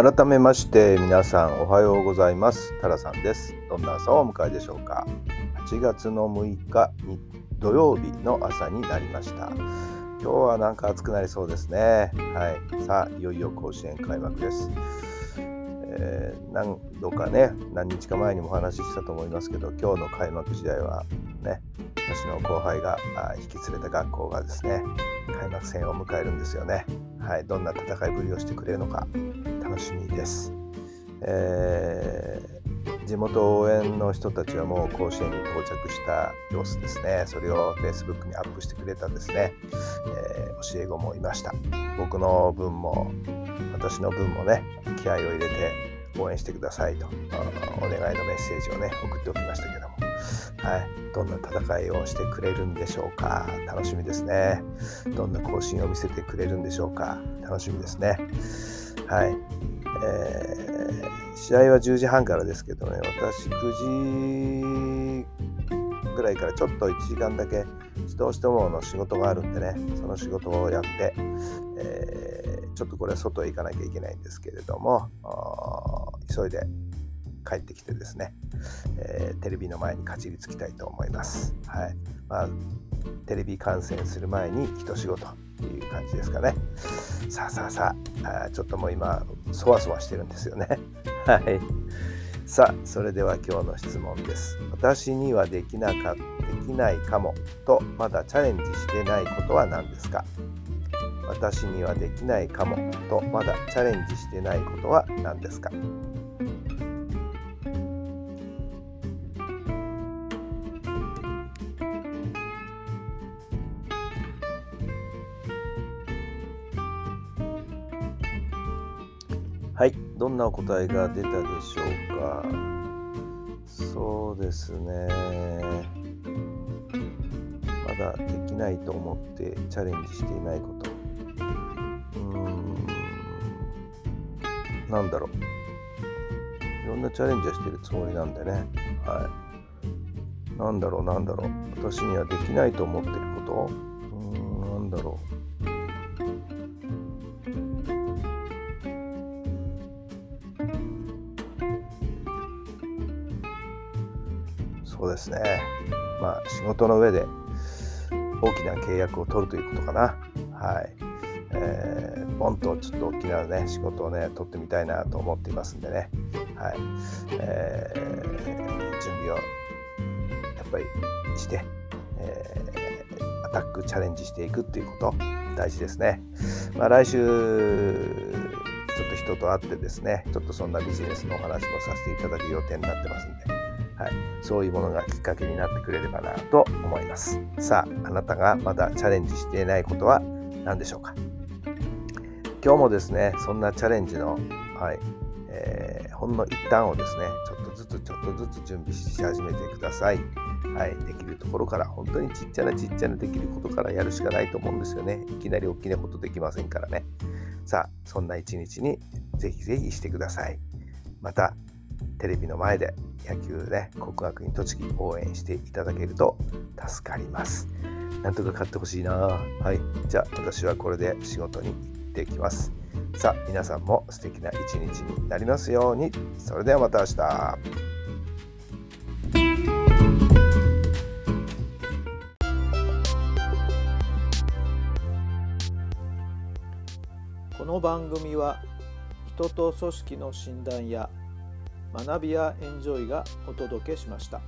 改めまして皆さんおはようございます。タラさんです。どんな朝をお迎えでしょうか。8月の6日に土曜日の朝になりました。今日はなんか暑くなりそうですね。はい。さあいよいよ甲子園開幕です。えー、何度かね何日か前にもお話ししたと思いますけど今日の開幕時代はね私の後輩が引き連れた学校がですね開幕戦を迎えるんですよね。はい。どんな戦いぶりをしてくれるのか。楽しみです。えー、地元応援の人たちはもう甲子園に到着した様子ですね。それを Facebook にアップしてくれたですね、えー、教え子もいました。僕の分も私の分もね、気合を入れて応援してくださいとお願いのメッセージをね送っておきましたけども、はい、どんな戦いをしてくれるんでしょうか楽しみですねどんな更新を見せてくれるんでしょうか楽しみですねはい。えー、試合は10時半からですけどね、私9時ぐらいからちょっと1時間だけどうしてもの仕事があるんでね、その仕事をやって、えー、ちょっとこれは外へ行かなきゃいけないんですけれども、急いで帰ってきてですね、えー、テレビの前にかじりつきたいと思います。はい。まあ、テレビ観戦する前に一仕事っていう感じですかね。さあさあさああちょっともう今そわそわしてるんですよね。はい。さあそれでは今日の質問です。私にはできなかできないかもとまだチャレンジしてないことは何ですか？私にはできないかもとまだチャレンジしてないことは何ですか？はい、どんなお答えが出たでしょうか？そうですね。まだできないと思ってチャレンジしていないこと。うーん、なんだろう。いろんなチャレンジはしてるつもりなんでね。はい。なんだろう、なんだろう。私にはできないと思ってることうーん、なんだろう。そうですね。まあ、仕事の上で大きな契約を取るということかな。はい。えー、ポンとちょっと大きなね、仕事をね、取ってみたいなと思っていますんでね。はい。えー、準備をやっぱりして、えー、アタックチャレンジしていくっていうこと、大事ですね。まあ、来週、ちょっと人と会ってですね、ちょっとそんなビジネスのお話もさせていただく予定になってますんで、はい、そういうものがきっかけになってくれればなと思いますさああなたがまだチャレンジしていないことは何でしょうか？今日もですねそんなチャレンジの、はいえー、ほんの一端をですねちょっとずつちょっとずつ準備し始めてくださいはい、できるところから本当にちっちゃなちっちゃなできることからやるしかないと思うんですよね。いきなり大きなことできませんからね。さあ、そんな一日にぜひぜひしてください。また、テレビの前で野球ね、国学院栃木応援していただけると助かります。なんとか勝ってほしいな。はい。じゃあ私はこれで仕事に行ってきます。さあ、皆さんも素敵な一日になりますように。それではまた明日。この番組は人と組織の診断や学びやエンジョイがお届けしました。